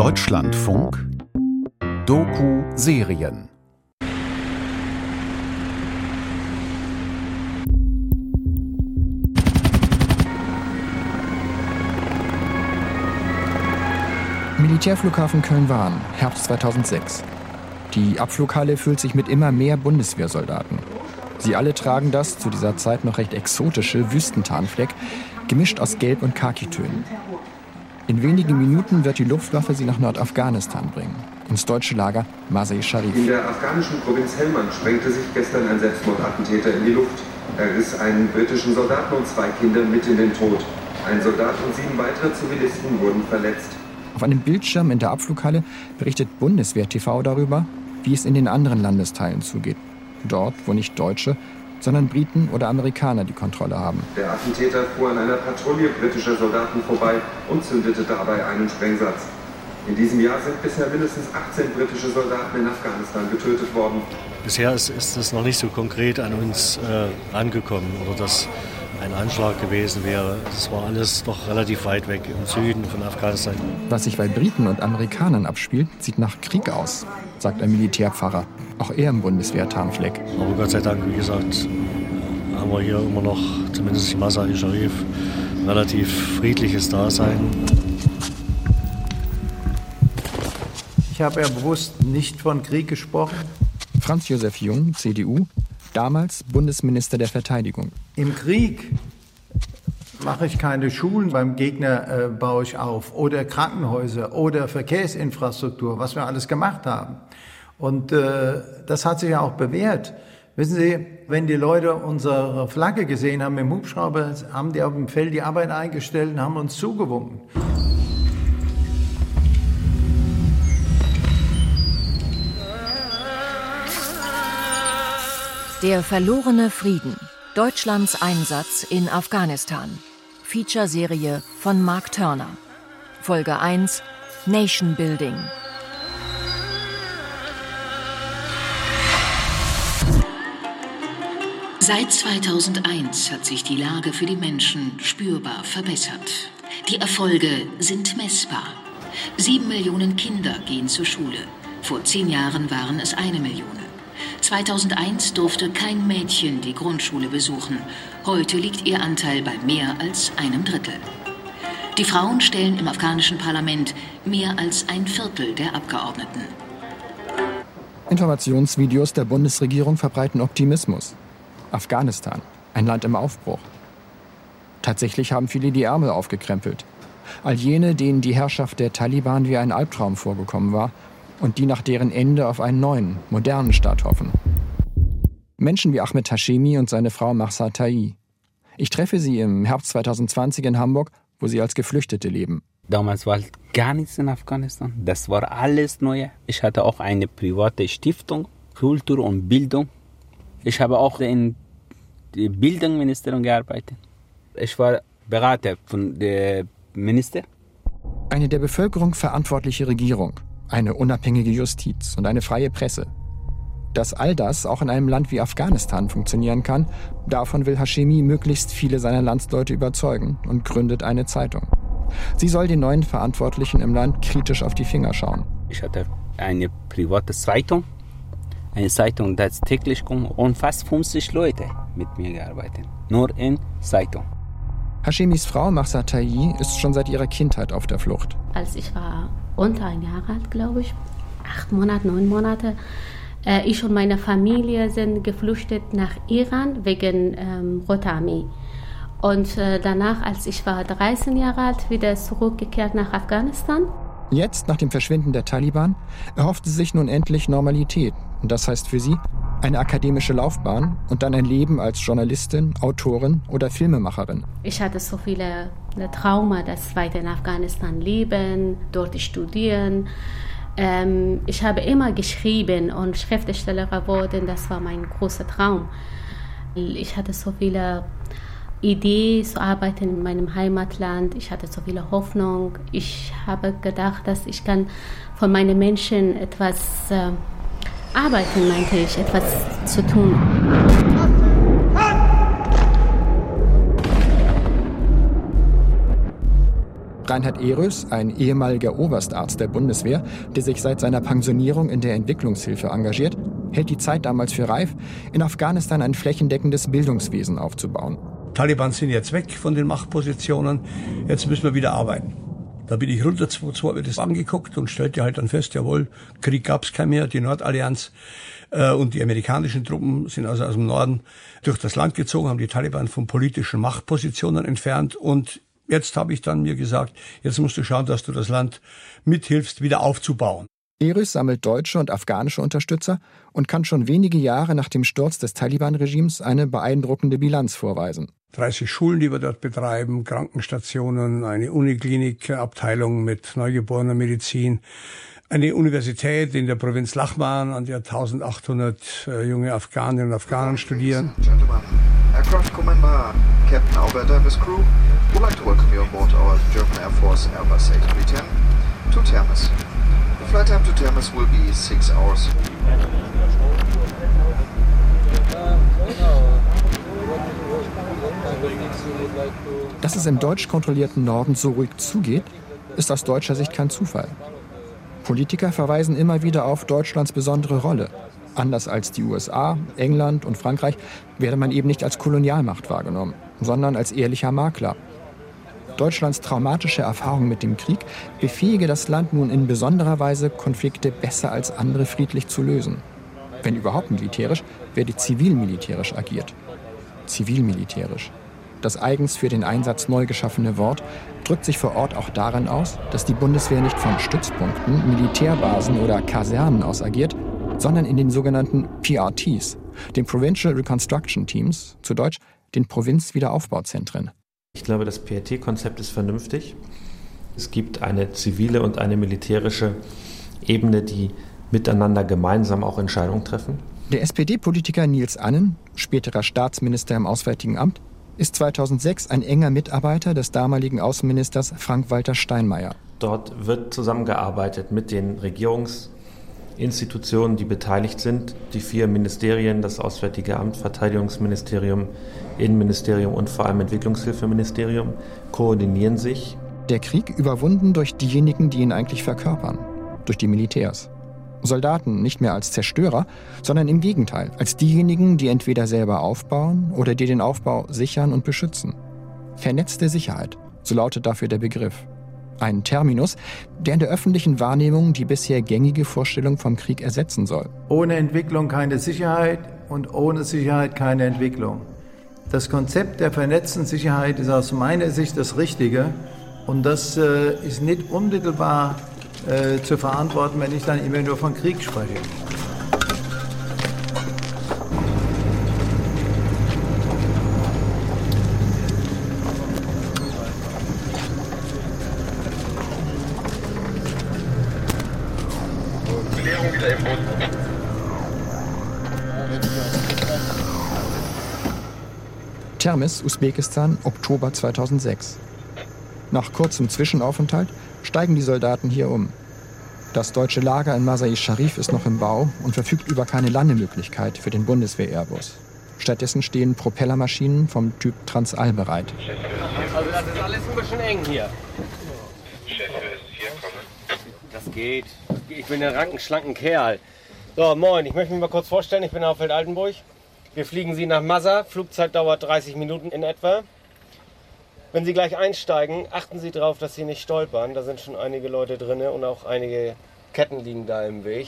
Deutschlandfunk Doku-Serien Militärflughafen Köln-Wahn, Herbst 2006. Die Abflughalle füllt sich mit immer mehr Bundeswehrsoldaten. Sie alle tragen das zu dieser Zeit noch recht exotische Wüstentarnfleck, gemischt aus Gelb- und Khakitönen. In wenigen Minuten wird die Luftwaffe sie nach Nordafghanistan bringen, ins deutsche Lager Masai Sharif. In der afghanischen Provinz Helmand sprengte sich gestern ein Selbstmordattentäter in die Luft. Er riss einen britischen Soldaten und zwei Kinder mit in den Tod. Ein Soldat und sieben weitere Zivilisten wurden verletzt. Auf einem Bildschirm in der Abflughalle berichtet Bundeswehr TV darüber, wie es in den anderen Landesteilen zugeht. Dort, wo nicht Deutsche, sondern Briten oder Amerikaner die Kontrolle haben. Der Attentäter fuhr an einer Patrouille britischer Soldaten vorbei und zündete dabei einen Sprengsatz. In diesem Jahr sind bisher mindestens 18 britische Soldaten in Afghanistan getötet worden. Bisher ist, ist es noch nicht so konkret an uns äh, angekommen oder dass ein Anschlag gewesen wäre. Es war alles doch relativ weit weg im Süden von Afghanistan. Was sich bei Briten und Amerikanern abspielt, sieht nach Krieg aus, sagt ein Militärpfarrer. Auch er im Bundeswehr-Tarnfleck. Aber Gott sei Dank, wie gesagt, haben wir hier immer noch, zumindest in Masai Sharif, relativ friedliches Dasein. Ich habe ja bewusst nicht von Krieg gesprochen. Franz Josef Jung, CDU, damals Bundesminister der Verteidigung. Im Krieg mache ich keine Schulen, beim Gegner äh, baue ich auf oder Krankenhäuser oder Verkehrsinfrastruktur, was wir alles gemacht haben. Und äh, das hat sich ja auch bewährt. Wissen Sie, wenn die Leute unsere Flagge gesehen haben im Hubschrauber, haben die auf dem Feld die Arbeit eingestellt und haben uns zugewunken. Der verlorene Frieden. Deutschlands Einsatz in Afghanistan. Feature-Serie von Mark Turner. Folge 1 Nation Building. Seit 2001 hat sich die Lage für die Menschen spürbar verbessert. Die Erfolge sind messbar. Sieben Millionen Kinder gehen zur Schule. Vor zehn Jahren waren es eine Million. 2001 durfte kein Mädchen die Grundschule besuchen. Heute liegt ihr Anteil bei mehr als einem Drittel. Die Frauen stellen im afghanischen Parlament mehr als ein Viertel der Abgeordneten. Informationsvideos der Bundesregierung verbreiten Optimismus. Afghanistan, ein Land im Aufbruch. Tatsächlich haben viele die Ärmel aufgekrempelt. All jene, denen die Herrschaft der Taliban wie ein Albtraum vorgekommen war, und die nach deren Ende auf einen neuen, modernen Staat hoffen. Menschen wie Ahmed Hashemi und seine Frau Mahsa Tai. Ich treffe sie im Herbst 2020 in Hamburg, wo sie als Geflüchtete leben. Damals war gar nichts in Afghanistan. Das war alles Neue. Ich hatte auch eine private Stiftung, Kultur und Bildung. Ich habe auch in der Bildungsministerium gearbeitet. Ich war Berater von der Minister. Eine der Bevölkerung verantwortliche Regierung eine unabhängige Justiz und eine freie Presse. Dass all das auch in einem Land wie Afghanistan funktionieren kann, davon will Hashemi möglichst viele seiner Landsleute überzeugen und gründet eine Zeitung. Sie soll den neuen Verantwortlichen im Land kritisch auf die Finger schauen. Ich hatte eine private Zeitung, eine Zeitung, das täglich kommt und fast 50 Leute mit mir gearbeitet. Nur in Zeitung. Hashemis Frau Mahsa Tai ist schon seit ihrer Kindheit auf der Flucht. Als ich war unter ein Jahr alt, glaube ich, acht Monate, neun Monate, äh, ich und meine Familie sind geflüchtet nach Iran wegen ähm, Rote Armee. Und äh, danach, als ich war 13 Jahre alt, wieder zurückgekehrt nach Afghanistan. Jetzt, nach dem Verschwinden der Taliban, erhofft sie sich nun endlich Normalität. Und das heißt für sie eine akademische Laufbahn und dann ein Leben als Journalistin, Autorin oder Filmemacherin. Ich hatte so viele Trauma, das weiter in Afghanistan leben, dort studieren. Ähm, ich habe immer geschrieben und Schriftsteller geworden. Das war mein großer Traum. Ich hatte so viele Idee zu arbeiten in meinem Heimatland. Ich hatte so viele Hoffnung. Ich habe gedacht, dass ich kann von meinen Menschen etwas äh, arbeiten, meinte ich, etwas zu tun. Reinhard Ehrös, ein ehemaliger Oberstarzt der Bundeswehr, der sich seit seiner Pensionierung in der Entwicklungshilfe engagiert, hält die Zeit damals für reif, in Afghanistan ein flächendeckendes Bildungswesen aufzubauen. Taliban sind jetzt weg von den Machtpositionen, jetzt müssen wir wieder arbeiten. Da bin ich runter, zwei mir das angeguckt und stellte halt dann fest, jawohl, Krieg gab's kein mehr, die Nordallianz äh, und die amerikanischen Truppen sind also aus dem Norden durch das Land gezogen, haben die Taliban von politischen Machtpositionen entfernt und jetzt habe ich dann mir gesagt, jetzt musst du schauen, dass du das Land mithilfst, wieder aufzubauen. Eris sammelt deutsche und afghanische Unterstützer und kann schon wenige Jahre nach dem Sturz des Taliban-Regimes eine beeindruckende Bilanz vorweisen. 30 Schulen, die wir dort betreiben, Krankenstationen, eine Uniklinikabteilung mit neugeborener Medizin, eine Universität in der Provinz Lachman, an der 1800 äh, junge Afghaninnen und Afghanen studieren. Aircraft Commander Captain Albert Davis Crew would like to welcome you aboard our German Air Force Airbus A310 to Termes. Termes will be six hours. Dass es im deutsch kontrollierten Norden so ruhig zugeht, ist aus deutscher Sicht kein Zufall. Politiker verweisen immer wieder auf Deutschlands besondere Rolle. Anders als die USA, England und Frankreich werde man eben nicht als Kolonialmacht wahrgenommen, sondern als ehrlicher Makler. Deutschlands traumatische Erfahrung mit dem Krieg befähige das Land nun in besonderer Weise, Konflikte besser als andere friedlich zu lösen. Wenn überhaupt militärisch, werde zivilmilitärisch agiert. Zivilmilitärisch. Das eigens für den Einsatz neu geschaffene Wort drückt sich vor Ort auch darin aus, dass die Bundeswehr nicht von Stützpunkten, Militärbasen oder Kasernen aus agiert, sondern in den sogenannten PRTs, den Provincial Reconstruction Teams, zu Deutsch den Provinzwiederaufbauzentren. Ich glaube, das PRT-Konzept ist vernünftig. Es gibt eine zivile und eine militärische Ebene, die miteinander gemeinsam auch Entscheidungen treffen. Der SPD-Politiker Nils Annen, späterer Staatsminister im Auswärtigen Amt, ist 2006 ein enger Mitarbeiter des damaligen Außenministers Frank-Walter Steinmeier. Dort wird zusammengearbeitet mit den Regierungsinstitutionen, die beteiligt sind. Die vier Ministerien, das Auswärtige Amt, Verteidigungsministerium, Innenministerium und vor allem Entwicklungshilfeministerium, koordinieren sich. Der Krieg überwunden durch diejenigen, die ihn eigentlich verkörpern, durch die Militärs. Soldaten nicht mehr als Zerstörer, sondern im Gegenteil, als diejenigen, die entweder selber aufbauen oder die den Aufbau sichern und beschützen. Vernetzte Sicherheit, so lautet dafür der Begriff. Ein Terminus, der in der öffentlichen Wahrnehmung die bisher gängige Vorstellung vom Krieg ersetzen soll. Ohne Entwicklung keine Sicherheit und ohne Sicherheit keine Entwicklung. Das Konzept der vernetzten Sicherheit ist aus meiner Sicht das Richtige und das äh, ist nicht unmittelbar äh, zu verantworten, wenn ich dann immer nur von Krieg spreche. Termis, Usbekistan, Oktober 2006. Nach kurzem Zwischenaufenthalt steigen die Soldaten hier um. Das deutsche Lager in Masai Sharif ist noch im Bau und verfügt über keine Landemöglichkeit für den Bundeswehr-Airbus. Stattdessen stehen Propellermaschinen vom Typ Transall bereit. Also das ist alles ein bisschen eng hier. Das geht. Ich bin ein ranken, schlanken Kerl. So, moin, ich möchte mich mal kurz vorstellen. Ich bin Alfred Altenburg. Wir fliegen Sie nach Massa. Flugzeit dauert 30 Minuten in etwa. Wenn Sie gleich einsteigen, achten Sie darauf, dass Sie nicht stolpern. Da sind schon einige Leute drin und auch einige Ketten liegen da im Weg.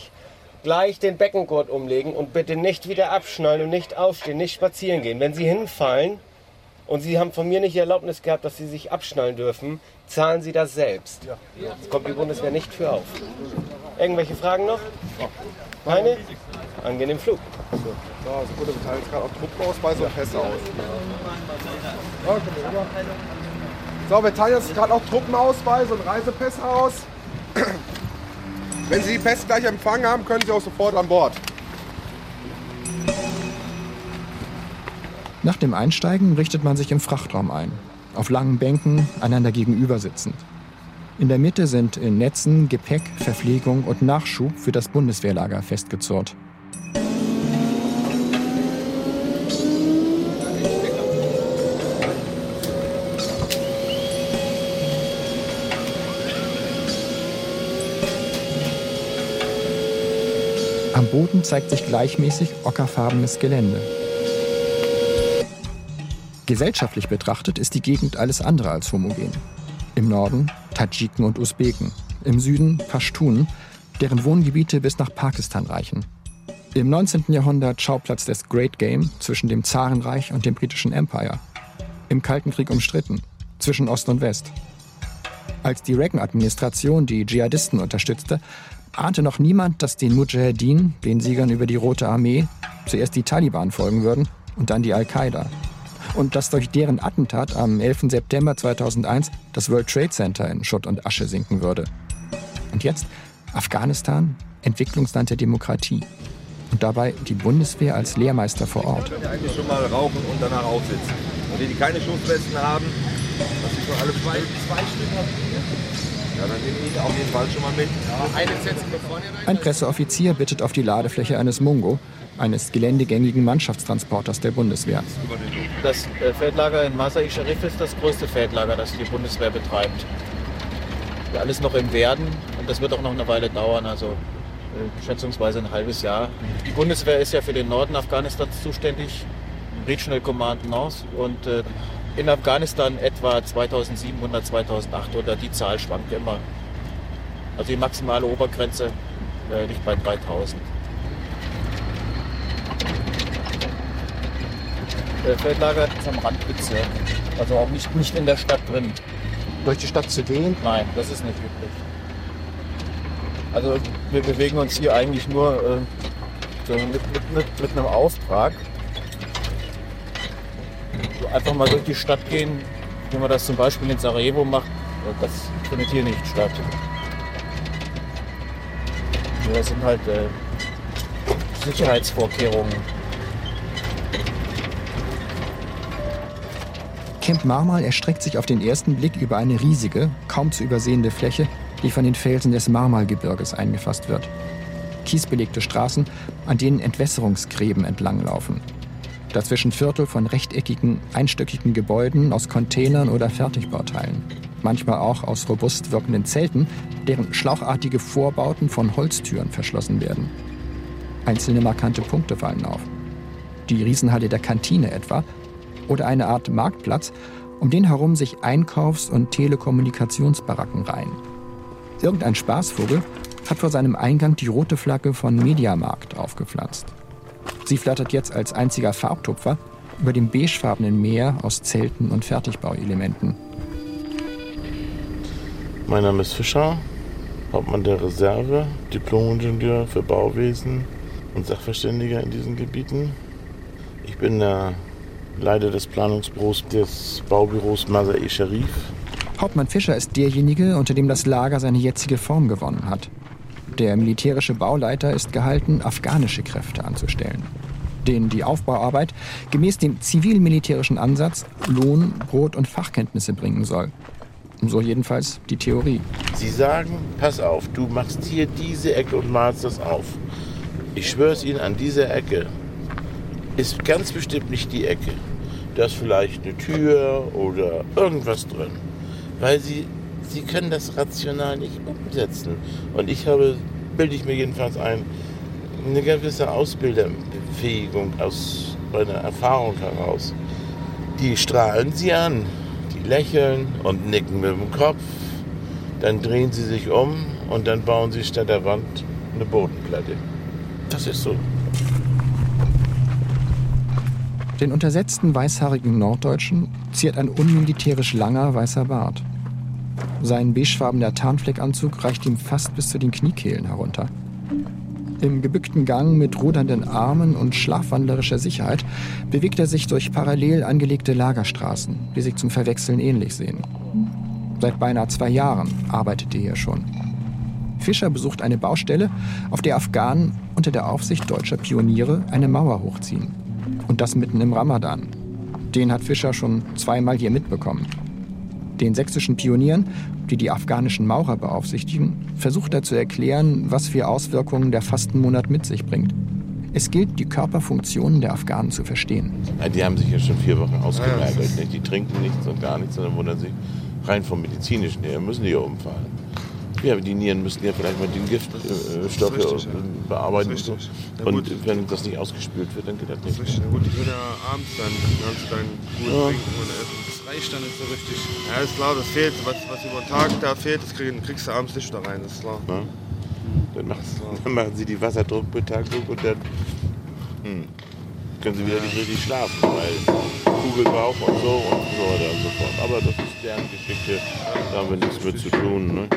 Gleich den Beckengurt umlegen und bitte nicht wieder abschnallen und nicht aufstehen, nicht spazieren gehen. Wenn Sie hinfallen und Sie haben von mir nicht die Erlaubnis gehabt, dass Sie sich abschnallen dürfen, zahlen Sie das selbst. Das kommt die Bundeswehr nicht für auf. Irgendwelche Fragen noch? Keine? Angenehm Flug. So, das gute Teil ist gerade auch Truppenausweis und Pässe aus. Okay, so, wir teilen jetzt gerade auch Truppenausweis und Reisepässe aus. Wenn Sie die Pässe gleich empfangen haben, können Sie auch sofort an Bord. Nach dem Einsteigen richtet man sich im Frachtraum ein. Auf langen Bänken, einander gegenüber sitzend. In der Mitte sind in Netzen Gepäck, Verpflegung und Nachschub für das Bundeswehrlager festgezurrt. Boden zeigt sich gleichmäßig ockerfarbenes Gelände. Gesellschaftlich betrachtet ist die Gegend alles andere als homogen. Im Norden Tadschiken und Usbeken, im Süden Pashtunen, deren Wohngebiete bis nach Pakistan reichen. Im 19. Jahrhundert Schauplatz des Great Game zwischen dem Zarenreich und dem britischen Empire. Im Kalten Krieg umstritten, zwischen Ost und West. Als die Reagan-Administration die Dschihadisten unterstützte, ahnte noch niemand, dass den Mujahedin, den Siegern über die Rote Armee, zuerst die Taliban folgen würden und dann die Al-Qaida. Und dass durch deren Attentat am 11. September 2001 das World Trade Center in Schutt und Asche sinken würde. Und jetzt Afghanistan, Entwicklungsland der Demokratie. Und dabei die Bundeswehr als Lehrmeister vor Ort. können eigentlich schon mal rauchen und danach aufsitzen. Und die, die keine Schutzwesten haben, was sie schon alle zwei, zwei Stück haben. Ja, dann nehmen die auf jeden Fall schon mal mit. Ein Presseoffizier bittet auf die Ladefläche eines Mungo, eines geländegängigen Mannschaftstransporters der Bundeswehr. Das äh, Feldlager in Masai Sharif ist das größte Feldlager, das die Bundeswehr betreibt. Ja, alles noch im Werden und das wird auch noch eine Weile dauern, also äh, schätzungsweise ein halbes Jahr. Die Bundeswehr ist ja für den Norden Afghanistans zuständig, Regional Command North und äh, in Afghanistan etwa 2700, 2800. Die Zahl schwankt immer. Also die maximale Obergrenze äh, liegt bei 3000. Der Feldlager ist am Randbezirk, also auch nicht, nicht in der Stadt drin. Durch die Stadt zu gehen? Nein, das ist nicht üblich. Also wir bewegen uns hier eigentlich nur äh, so mit, mit, mit, mit einem Auftrag. Einfach mal durch die Stadt gehen, wie man das zum Beispiel in Sarajevo macht, das findet hier nicht statt. Das sind halt äh, Sicherheitsvorkehrungen. Camp Marmal erstreckt sich auf den ersten Blick über eine riesige, kaum zu übersehende Fläche, die von den Felsen des Marmalgebirges eingefasst wird. Kiesbelegte Straßen, an denen Entwässerungsgräben entlanglaufen. Dazwischen Viertel von rechteckigen, einstöckigen Gebäuden aus Containern oder Fertigbauteilen. Manchmal auch aus robust wirkenden Zelten, deren schlauchartige Vorbauten von Holztüren verschlossen werden. Einzelne markante Punkte fallen auf. Die Riesenhalle der Kantine etwa, oder eine Art Marktplatz, um den herum sich Einkaufs- und Telekommunikationsbaracken reihen. Irgendein Spaßvogel hat vor seinem Eingang die rote Flagge von Mediamarkt aufgepflanzt. Sie flattert jetzt als einziger Farbtupfer über dem beigefarbenen Meer aus Zelten und Fertigbauelementen. Mein Name ist Fischer, Hauptmann der Reserve, Diplomingenieur für Bauwesen und Sachverständiger in diesen Gebieten. Ich bin der Leiter des Planungsbüros des Baubüros Masai Sharif. Hauptmann Fischer ist derjenige, unter dem das Lager seine jetzige Form gewonnen hat. Der militärische Bauleiter ist gehalten, afghanische Kräfte anzustellen, denen die Aufbauarbeit gemäß dem zivil-militärischen Ansatz Lohn, Brot und Fachkenntnisse bringen soll. So jedenfalls die Theorie. Sie sagen, pass auf, du machst hier diese Ecke und malst das auf. Ich schwöre es Ihnen, an dieser Ecke ist ganz bestimmt nicht die Ecke. Da ist vielleicht eine Tür oder irgendwas drin. Weil Sie, Sie können das rational nicht umsetzen. Und ich habe, bilde ich mir jedenfalls ein, eine gewisse Ausbilderbefähigung aus meiner Erfahrung heraus. Die strahlen Sie an, die lächeln und nicken mit dem Kopf. Dann drehen sie sich um und dann bauen sie statt der Wand eine Bodenplatte. Das ist so. Den untersetzten weißhaarigen Norddeutschen ziert ein unmilitärisch langer weißer Bart. Sein beigefarbener Tarnfleckanzug reicht ihm fast bis zu den Kniekehlen herunter. Im gebückten Gang mit rudernden Armen und schlafwandlerischer Sicherheit bewegt er sich durch parallel angelegte Lagerstraßen, die sich zum Verwechseln ähnlich sehen. Seit beinahe zwei Jahren arbeitet er hier schon. Fischer besucht eine Baustelle, auf der Afghanen unter der Aufsicht deutscher Pioniere eine Mauer hochziehen. Und das mitten im Ramadan. Den hat Fischer schon zweimal hier mitbekommen. Den sächsischen Pionieren, die die afghanischen Maurer beaufsichtigen, versucht er zu erklären, was für Auswirkungen der Fastenmonat mit sich bringt. Es gilt, die Körperfunktionen der Afghanen zu verstehen. Die haben sich ja schon vier Wochen ausgemergelt. nicht? Die trinken nichts und gar nichts, sondern wundern sich rein vom medizinischen her, müssen die ja umfallen. Ja, die Nieren müssen ja vielleicht mal den Giftstoffe äh, ja. bearbeiten. Und, so. und wenn das nicht ausgespült wird, dann geht das nicht. Richtig. Ja, gut, die können ja abends dann ganz klein gut ja. trinken und essen. Reicht dann nicht so richtig. Ja, ist klar, das fehlt. Was, was über den Tag da fehlt, das kriegst du abends nicht da rein, ist klar. Ja. Dann, dann, machen sie die Wasserdruckbetankung und dann hm, können sie wieder nicht richtig schlafen, weil Kugelbauch und so und so weiter und so fort. Aber das ist deren Geschichte, da haben wir nichts mit zu tun. Ne?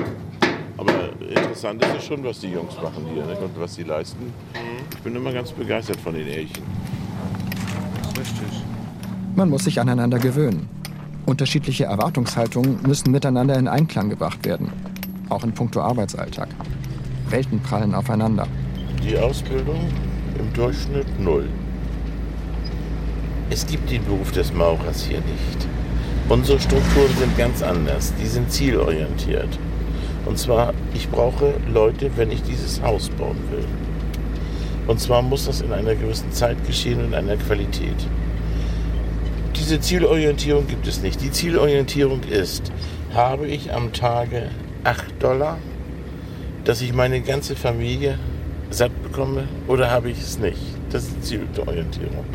Aber interessant ist es schon, was die Jungs machen hier ne? und was sie leisten. Ich bin immer ganz begeistert von den Elchen. Richtig. Man muss sich aneinander gewöhnen. Unterschiedliche Erwartungshaltungen müssen miteinander in Einklang gebracht werden. Auch in puncto Arbeitsalltag. Welten prallen aufeinander. Die Ausbildung im Durchschnitt null. Es gibt den Beruf des Maurers hier nicht. Unsere Strukturen sind ganz anders. Die sind zielorientiert. Und zwar, ich brauche Leute, wenn ich dieses Haus bauen will. Und zwar muss das in einer gewissen Zeit geschehen und in einer Qualität. Diese Zielorientierung gibt es nicht. Die Zielorientierung ist, habe ich am Tage 8 Dollar, dass ich meine ganze Familie satt bekomme oder habe ich es nicht? Das ist die Zielorientierung.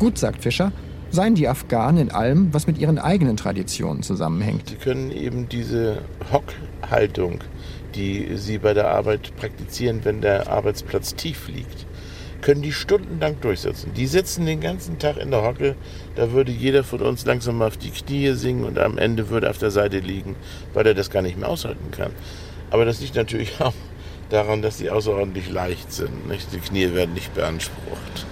Gut, sagt Fischer, seien die Afghanen in allem, was mit ihren eigenen Traditionen zusammenhängt. Sie können eben diese Hockhaltung, die sie bei der Arbeit praktizieren, wenn der Arbeitsplatz tief liegt, können die stundenlang durchsetzen. Die sitzen den ganzen Tag in der Hocke, da würde jeder von uns langsam auf die Knie singen und am Ende würde auf der Seite liegen, weil er das gar nicht mehr aushalten kann. Aber das liegt natürlich auch daran, dass sie außerordentlich leicht sind. Nicht? Die Knie werden nicht beansprucht.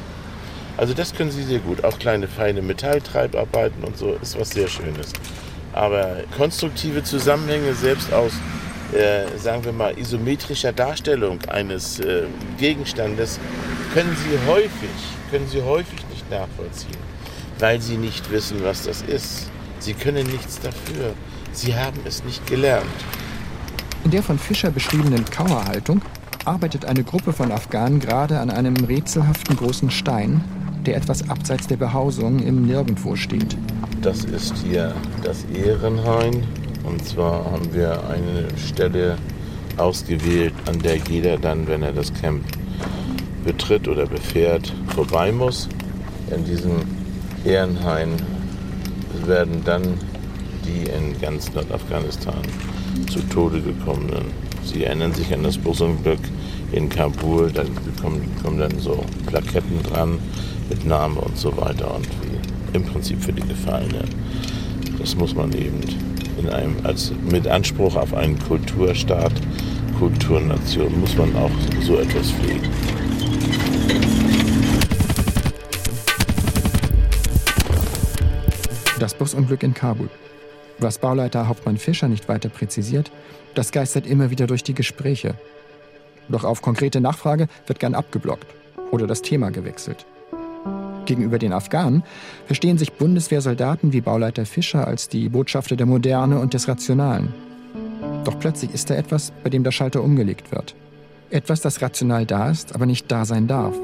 Also das können sie sehr gut. Auch kleine feine Metalltreibarbeiten und so ist was sehr Schönes. Aber konstruktive Zusammenhänge selbst aus, äh, sagen wir mal, isometrischer Darstellung eines äh, Gegenstandes können sie häufig, können sie häufig nicht nachvollziehen, weil sie nicht wissen, was das ist. Sie können nichts dafür. Sie haben es nicht gelernt. In der von Fischer beschriebenen Kauerhaltung arbeitet eine Gruppe von Afghanen gerade an einem rätselhaften großen Stein, der etwas abseits der Behausung im Nirgendwo steht. Das ist hier das Ehrenhain. Und zwar haben wir eine Stelle ausgewählt, an der jeder dann, wenn er das Camp betritt oder befährt, vorbei muss. In diesem Ehrenhain werden dann die in ganz Nordafghanistan zu Tode gekommenen. Sie erinnern sich an das Busunglück in Kabul, da kommen, kommen dann so Plaketten dran mit Name und so weiter und wie im Prinzip für die Gefallenen. Das muss man eben in einem, als mit Anspruch auf einen Kulturstaat, Kulturnation, muss man auch so etwas pflegen. Das Busunglück in Kabul. Was Bauleiter Hauptmann Fischer nicht weiter präzisiert, das geistert immer wieder durch die Gespräche. Doch auf konkrete Nachfrage wird gern abgeblockt oder das Thema gewechselt. Gegenüber den Afghanen verstehen sich Bundeswehrsoldaten wie Bauleiter Fischer als die Botschafter der Moderne und des Rationalen. Doch plötzlich ist da etwas, bei dem der Schalter umgelegt wird. Etwas, das rational da ist, aber nicht da sein darf.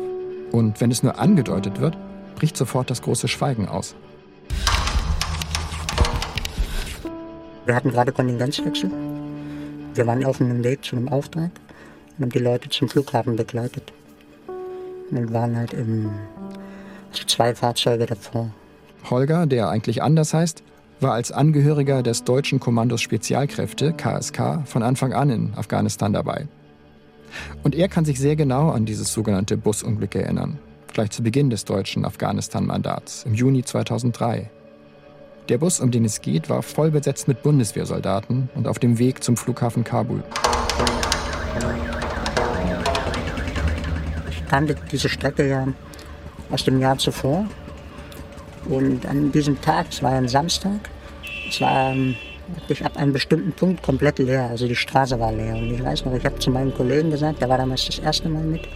Und wenn es nur angedeutet wird, bricht sofort das große Schweigen aus. Wir hatten gerade Kontingenzwechsel. Wir waren auf einem Weg zu einem Auftrag und haben die Leute zum Flughafen begleitet. Und waren halt im zwei Fahrzeuge davor. Holger, der eigentlich anders heißt, war als Angehöriger des deutschen Kommandos Spezialkräfte, KSK, von Anfang an in Afghanistan dabei. Und er kann sich sehr genau an dieses sogenannte Busunglück erinnern, gleich zu Beginn des deutschen Afghanistan-Mandats im Juni 2003. Der Bus, um den es geht, war voll besetzt mit Bundeswehrsoldaten und auf dem Weg zum Flughafen Kabul. Ich kannte diese Strecke ja aus dem Jahr zuvor. Und an diesem Tag, es war ein Samstag, es war wirklich ähm, ab einem bestimmten Punkt komplett leer. Also die Straße war leer. Und ich weiß noch, ich habe zu meinem Kollegen gesagt, der war damals das erste Mal mit,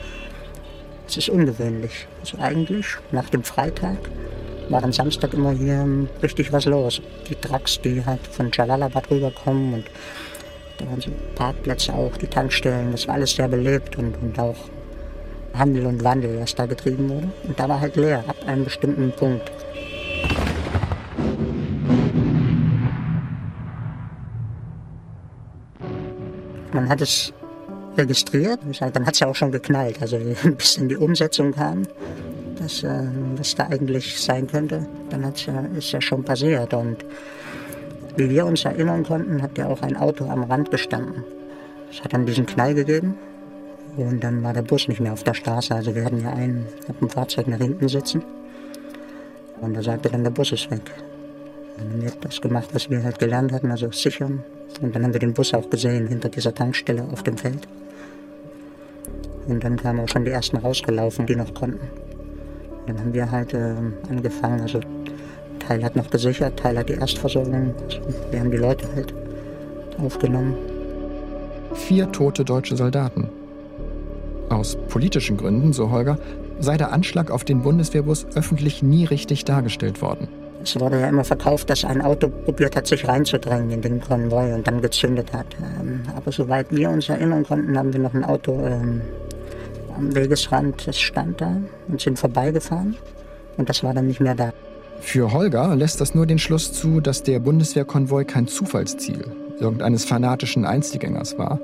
es ist ungewöhnlich. Also eigentlich nach dem Freitag war am Samstag immer hier ähm, richtig was los. Die Trucks, die halt von Jalalabad rüberkommen und da waren so Parkplätze auch, die Tankstellen, das war alles sehr belebt und, und auch Handel und Wandel, was da getrieben wurde. Und da war halt leer, ab einem bestimmten Punkt. Man hat es registriert. Dann hat es ja auch schon geknallt. Also bis in die Umsetzung kam, dass, äh, was da eigentlich sein könnte, dann hat's ja, ist ja schon passiert. Und wie wir uns erinnern konnten, hat ja auch ein Auto am Rand gestanden. Es hat dann diesen Knall gegeben und dann war der Bus nicht mehr auf der Straße. Also wir hatten ja einen auf dem Fahrzeug nach hinten sitzen und da sagte dann, der Bus ist weg. Dann haben wir das gemacht, was wir halt gelernt hatten, also sichern. Und dann haben wir den Bus auch gesehen hinter dieser Tankstelle auf dem Feld. Und dann kamen auch schon die ersten rausgelaufen, die noch konnten. Dann haben wir halt äh, angefangen, also Teil hat noch gesichert, Teil hat die Erstversorgung. Also wir haben die Leute halt aufgenommen. Vier tote deutsche Soldaten. Aus politischen Gründen, so Holger, sei der Anschlag auf den Bundeswehrbus öffentlich nie richtig dargestellt worden. Es wurde ja immer verkauft, dass ein Auto probiert hat, sich reinzudrängen in den Konvoi und dann gezündet hat. Ähm, aber soweit wir uns erinnern konnten, haben wir noch ein Auto ähm, am Wegesrand, das stand da und sind vorbeigefahren und das war dann nicht mehr da. Für Holger lässt das nur den Schluss zu, dass der Bundeswehrkonvoi kein Zufallsziel irgendeines fanatischen Einzelgängers war,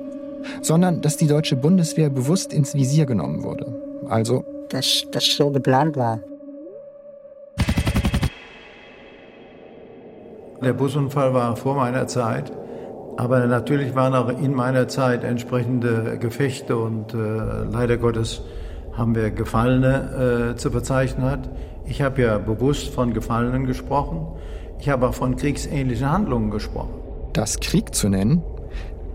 sondern dass die deutsche Bundeswehr bewusst ins Visier genommen wurde. Also, dass das so geplant war. Der Busunfall war vor meiner Zeit, aber natürlich waren auch in meiner Zeit entsprechende Gefechte und äh, leider Gottes haben wir Gefallene äh, zu verzeichnen. Ich habe ja bewusst von Gefallenen gesprochen. Ich habe auch von kriegsähnlichen Handlungen gesprochen. Das Krieg zu nennen,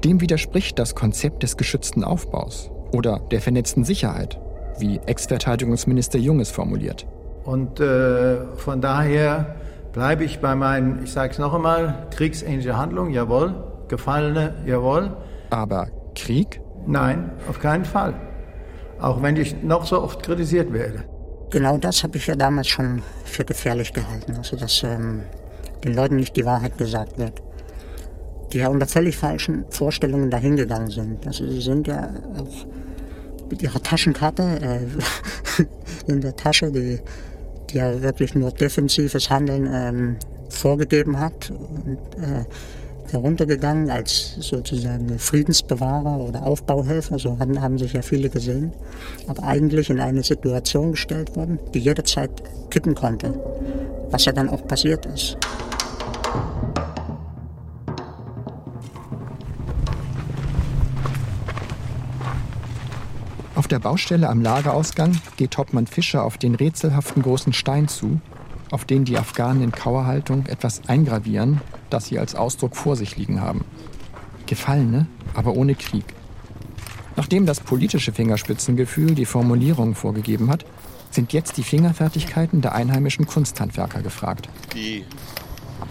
dem widerspricht das Konzept des geschützten Aufbaus oder der vernetzten Sicherheit, wie Ex-Verteidigungsminister Jung es formuliert. Und äh, von daher bleibe ich bei meinen, ich sage es noch einmal, kriegsähnliche Handlungen, jawohl, Gefallene, jawohl. Aber Krieg? Nein, auf keinen Fall. Auch wenn ich noch so oft kritisiert werde. Genau das habe ich ja damals schon für gefährlich gehalten, also dass ähm, den Leuten nicht die Wahrheit gesagt wird. Die ja unter völlig falschen Vorstellungen dahingegangen sind. Also sie sind ja auch mit ihrer Taschenkarte äh, in der Tasche, die, die ja wirklich nur defensives Handeln ähm, vorgegeben hat. Und, äh, heruntergegangen als sozusagen Friedensbewahrer oder Aufbauhelfer, so haben, haben sich ja viele gesehen, aber eigentlich in eine Situation gestellt worden, die jederzeit kippen konnte, was ja dann auch passiert ist. Auf der Baustelle am Lagerausgang geht Hauptmann Fischer auf den rätselhaften großen Stein zu, auf den die Afghanen in Kauerhaltung etwas eingravieren, das sie als Ausdruck vor sich liegen haben. Gefallene, aber ohne Krieg. Nachdem das politische Fingerspitzengefühl die Formulierung vorgegeben hat, sind jetzt die Fingerfertigkeiten der einheimischen Kunsthandwerker gefragt. Die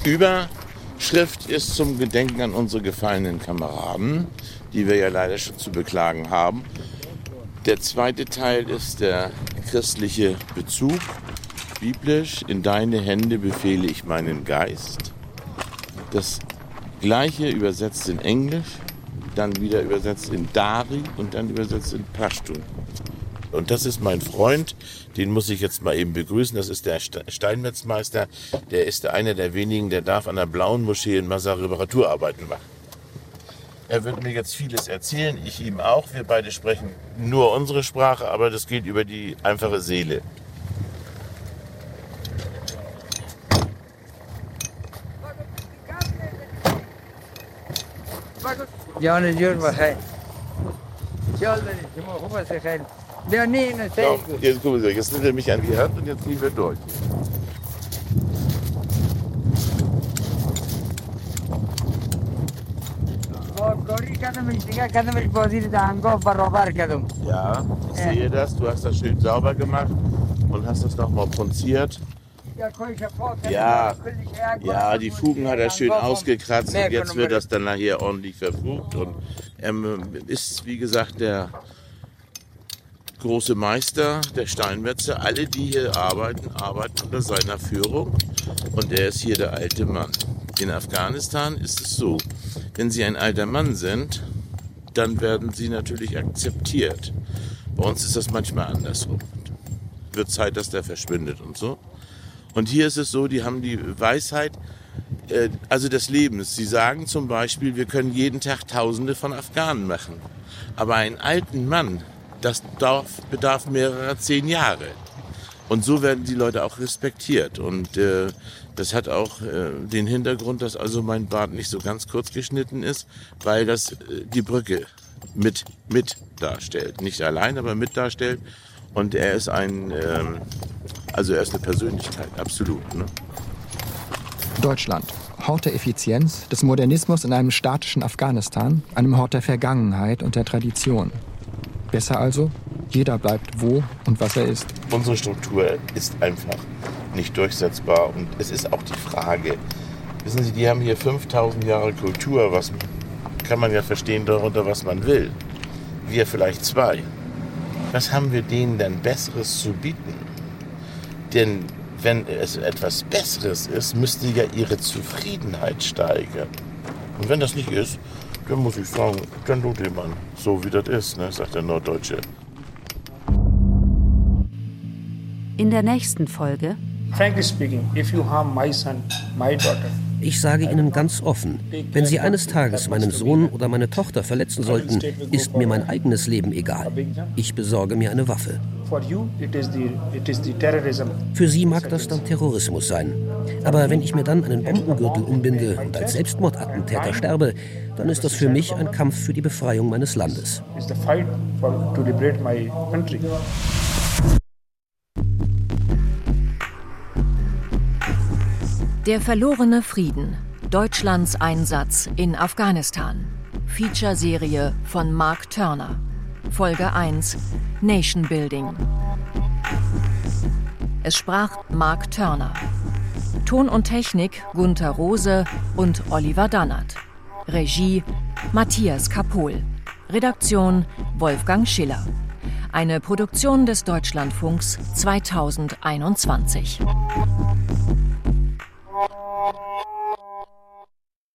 Überschrift ist zum Gedenken an unsere gefallenen Kameraden, die wir ja leider schon zu beklagen haben. Der zweite Teil ist der christliche Bezug biblisch, in deine Hände befehle ich meinen Geist. Das gleiche übersetzt in Englisch, dann wieder übersetzt in Dari und dann übersetzt in Pashtun. Und das ist mein Freund, den muss ich jetzt mal eben begrüßen. Das ist der Steinmetzmeister. Der ist einer der wenigen, der darf an der Blauen Moschee in Massa Reparaturarbeiten machen. Er wird mir jetzt vieles erzählen, ich ihm auch. Wir beide sprechen nur unsere Sprache, aber das geht über die einfache Seele. جان جون بخیر خیال دارید شما خوب است خیر بیا نه نه Ja, jetzt gucken Sie, jetzt nimmt er mich an die Hand und jetzt ziehen wir durch. کاری کردم دیگه کردمش بازی دهنگاه برابر کردم Ja, ich sehe das. Du hast das schön sauber gemacht und hast das nochmal punziert. Ja, ja, die Fugen hat er schön ausgekratzt und jetzt wird das dann nachher ordentlich verfugt. Und er ist, wie gesagt, der große Meister, der Steinmetzer. Alle, die hier arbeiten, arbeiten unter seiner Führung und er ist hier der alte Mann. In Afghanistan ist es so, wenn Sie ein alter Mann sind, dann werden Sie natürlich akzeptiert. Bei uns ist das manchmal andersrum. Wird Zeit, dass der verschwindet und so. Und hier ist es so, die haben die Weisheit, äh, also des Lebens. Sie sagen zum Beispiel, wir können jeden Tag Tausende von Afghanen machen. Aber einen alten Mann, das bedarf, bedarf mehrerer zehn Jahre. Und so werden die Leute auch respektiert. Und äh, das hat auch äh, den Hintergrund, dass also mein Bart nicht so ganz kurz geschnitten ist, weil das äh, die Brücke mit, mit darstellt. Nicht allein, aber mit darstellt. Und er ist ein, ähm, also er ist eine Persönlichkeit, absolut. Ne? Deutschland. Hort der Effizienz, des Modernismus in einem statischen Afghanistan, einem Hort der Vergangenheit und der Tradition. Besser also, jeder bleibt wo und was er ist. Unsere Struktur ist einfach nicht durchsetzbar und es ist auch die Frage, wissen Sie, die haben hier 5000 Jahre Kultur, was kann man ja verstehen darunter, was man will. Wir vielleicht zwei. Was haben wir denen denn Besseres zu bieten? Denn wenn es etwas Besseres ist, müsste ja ihre Zufriedenheit steigern. Und wenn das nicht ist, dann muss ich sagen, dann tut jemand so, wie das ist, ne, sagt der Norddeutsche. In der nächsten Folge. Frankly speaking, if you harm my son, my daughter, ich sage Ihnen ganz offen, wenn Sie eines Tages meinen Sohn oder meine Tochter verletzen sollten, ist mir mein eigenes Leben egal. Ich besorge mir eine Waffe. Für Sie mag das dann Terrorismus sein. Aber wenn ich mir dann einen Bombengürtel umbinde und als Selbstmordattentäter sterbe, dann ist das für mich ein Kampf für die Befreiung meines Landes. Der verlorene Frieden. Deutschlands Einsatz in Afghanistan. Feature-Serie von Mark Turner. Folge 1. Nation Building. Es sprach Mark Turner. Ton und Technik Gunther Rose und Oliver Dannert. Regie Matthias Kapohl. Redaktion Wolfgang Schiller. Eine Produktion des Deutschlandfunks 2021. Oh.